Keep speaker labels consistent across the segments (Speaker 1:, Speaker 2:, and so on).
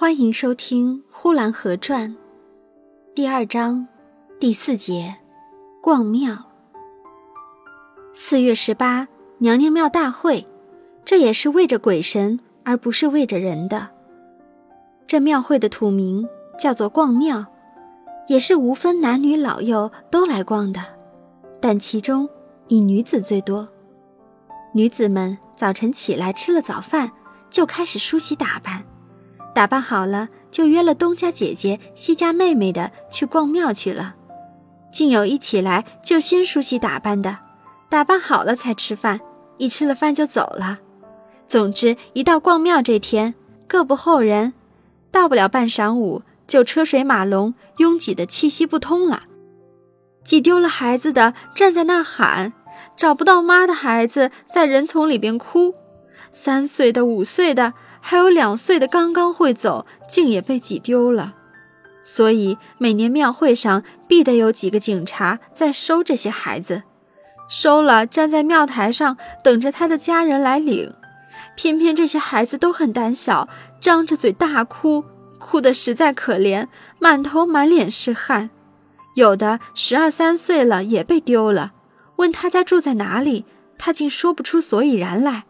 Speaker 1: 欢迎收听《呼兰河传》第二章第四节——逛庙。四月十八，娘娘庙大会，这也是为着鬼神，而不是为着人的。这庙会的土名叫做逛庙，也是无分男女老幼都来逛的，但其中以女子最多。女子们早晨起来吃了早饭，就开始梳洗打扮。打扮好了，就约了东家姐姐、西家妹妹的去逛庙去了。竟有一起来就先梳洗打扮的，打扮好了才吃饭，一吃了饭就走了。总之，一到逛庙这天，各不候人，到不了半晌午，就车水马龙，拥挤的气息不通了。挤丢了孩子的站在那儿喊，找不到妈的孩子在人丛里边哭，三岁的、五岁的。还有两岁的刚刚会走，竟也被挤丢了，所以每年庙会上必得有几个警察在收这些孩子，收了站在庙台上等着他的家人来领。偏偏这些孩子都很胆小，张着嘴大哭，哭得实在可怜，满头满脸是汗。有的十二三岁了也被丢了，问他家住在哪里，他竟说不出所以然来，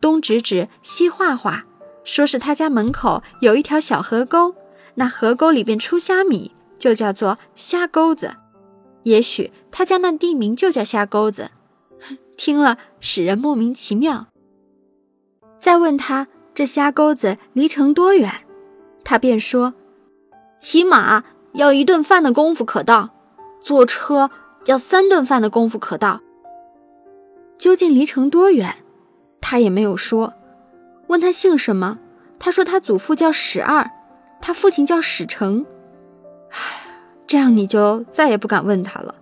Speaker 1: 东指指西画画。说是他家门口有一条小河沟，那河沟里边出虾米，就叫做虾沟子。也许他家那地名就叫虾沟子，听了使人莫名其妙。再问他这虾沟子离城多远，他便说：骑马要一顿饭的功夫可到，坐车要三顿饭的功夫可到。究竟离城多远，他也没有说。问他姓什么，他说他祖父叫史二，他父亲叫史成。唉，这样你就再也不敢问他了。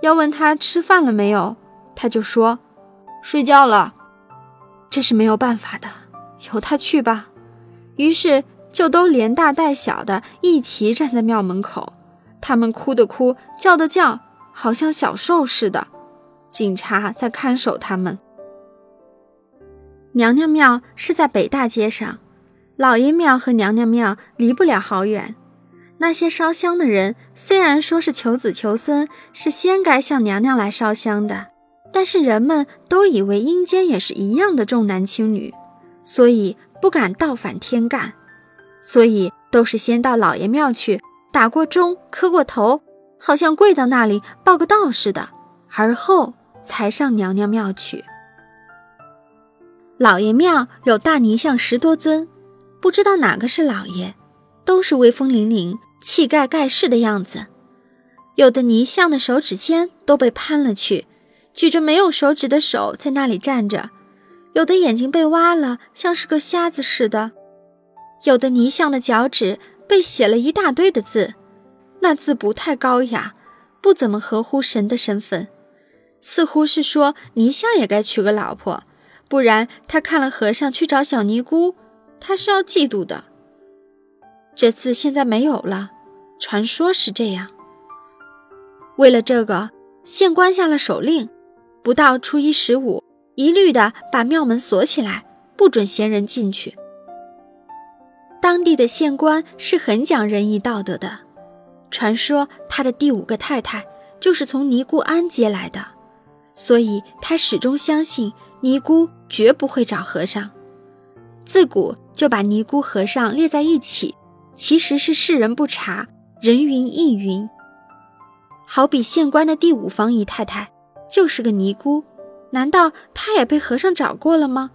Speaker 1: 要问他吃饭了没有，他就说睡觉了。这是没有办法的，由他去吧。于是就都连大带小的一齐站在庙门口，他们哭的哭，叫的叫，好像小兽似的。警察在看守他们。娘娘庙是在北大街上，老爷庙和娘娘庙离不了好远。那些烧香的人虽然说是求子求孙，是先该向娘娘来烧香的，但是人们都以为阴间也是一样的重男轻女，所以不敢倒反天干，所以都是先到老爷庙去打过钟、磕过头，好像跪到那里报个到似的，而后才上娘娘庙去。老爷庙有大泥像十多尊，不知道哪个是老爷，都是威风凛凛、气概盖世的样子。有的泥像的手指尖都被攀了去，举着没有手指的手在那里站着；有的眼睛被挖了，像是个瞎子似的；有的泥像的脚趾被写了一大堆的字，那字不太高雅，不怎么合乎神的身份，似乎是说泥像也该娶个老婆。不然，他看了和尚去找小尼姑，他是要嫉妒的。这次现在没有了，传说是这样。为了这个，县官下了手令，不到初一十五，一律的把庙门锁起来，不准闲人进去。当地的县官是很讲仁义道德的，传说他的第五个太太就是从尼姑庵接来的，所以他始终相信。尼姑绝不会找和尚，自古就把尼姑和尚列在一起，其实是世人不察，人云亦云。好比县官的第五房姨太太就是个尼姑，难道她也被和尚找过了吗？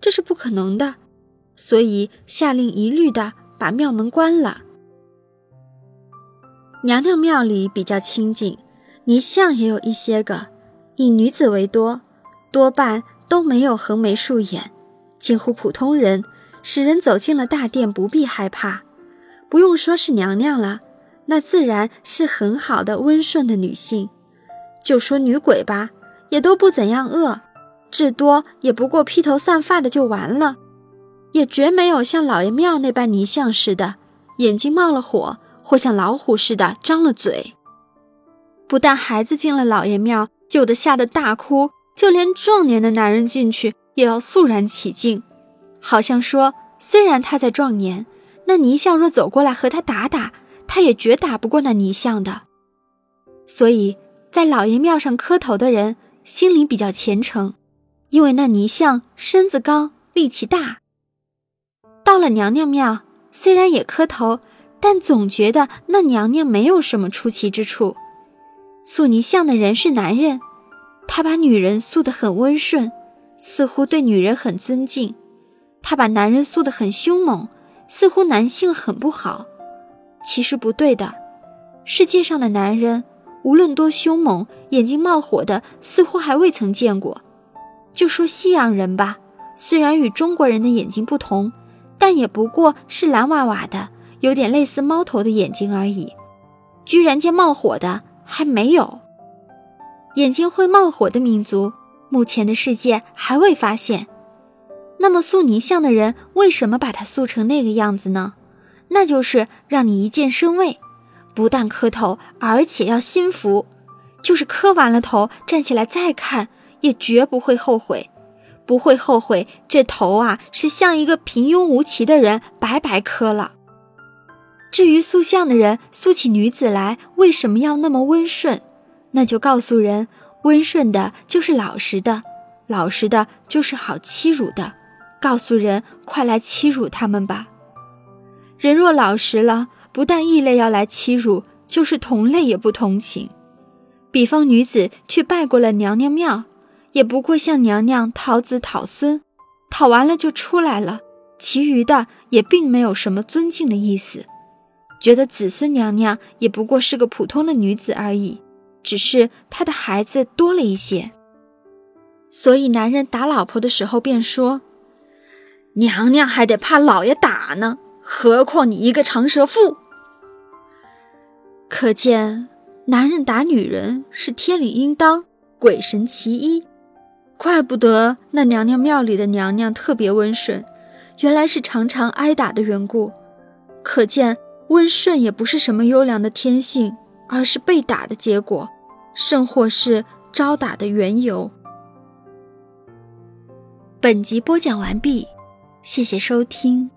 Speaker 1: 这是不可能的，所以下令一律的把庙门关了。娘娘庙里比较清静，泥像也有一些个，以女子为多，多半。都没有横眉竖眼，近乎普通人，使人走进了大殿不必害怕。不用说是娘娘了，那自然是很好的温顺的女性。就说女鬼吧，也都不怎样恶，至多也不过披头散发的就完了，也绝没有像老爷庙那般泥像似的，眼睛冒了火，或像老虎似的张了嘴。不但孩子进了老爷庙，有的吓得大哭。就连壮年的男人进去也要肃然起敬，好像说，虽然他在壮年，那泥像若走过来和他打打，他也绝打不过那泥像的。所以在老爷庙上磕头的人心里比较虔诚，因为那泥像身子高，力气大。到了娘娘庙，虽然也磕头，但总觉得那娘娘没有什么出奇之处。塑泥像的人是男人，他把女人塑得很温顺，似乎对女人很尊敬；他把男人塑得很凶猛，似乎男性很不好。其实不对的，世界上的男人。无论多凶猛，眼睛冒火的，似乎还未曾见过。就说西洋人吧，虽然与中国人的眼睛不同，但也不过是蓝娃娃的，有点类似猫头的眼睛而已。居然见冒火的还没有。眼睛会冒火的民族，目前的世界还未发现。那么塑泥像的人为什么把它塑成那个样子呢？那就是让你一见生畏。不但磕头，而且要心服，就是磕完了头，站起来再看，也绝不会后悔，不会后悔。这头啊，是像一个平庸无奇的人白白磕了。至于塑像的人塑起女子来，为什么要那么温顺？那就告诉人，温顺的就是老实的，老实的就是好欺辱的。告诉人，快来欺辱他们吧。人若老实了。不但异类要来欺辱，就是同类也不同情。比方女子去拜过了娘娘庙，也不过向娘娘讨子讨孙，讨完了就出来了，其余的也并没有什么尊敬的意思，觉得子孙娘娘也不过是个普通的女子而已，只是他的孩子多了一些。所以男人打老婆的时候便说：“娘娘还得怕老爷打呢。”何况你一个长舌妇，可见男人打女人是天理应当，鬼神其一。怪不得那娘娘庙里的娘娘特别温顺，原来是常常挨打的缘故。可见温顺也不是什么优良的天性，而是被打的结果，甚或是招打的缘由。本集播讲完毕，谢谢收听。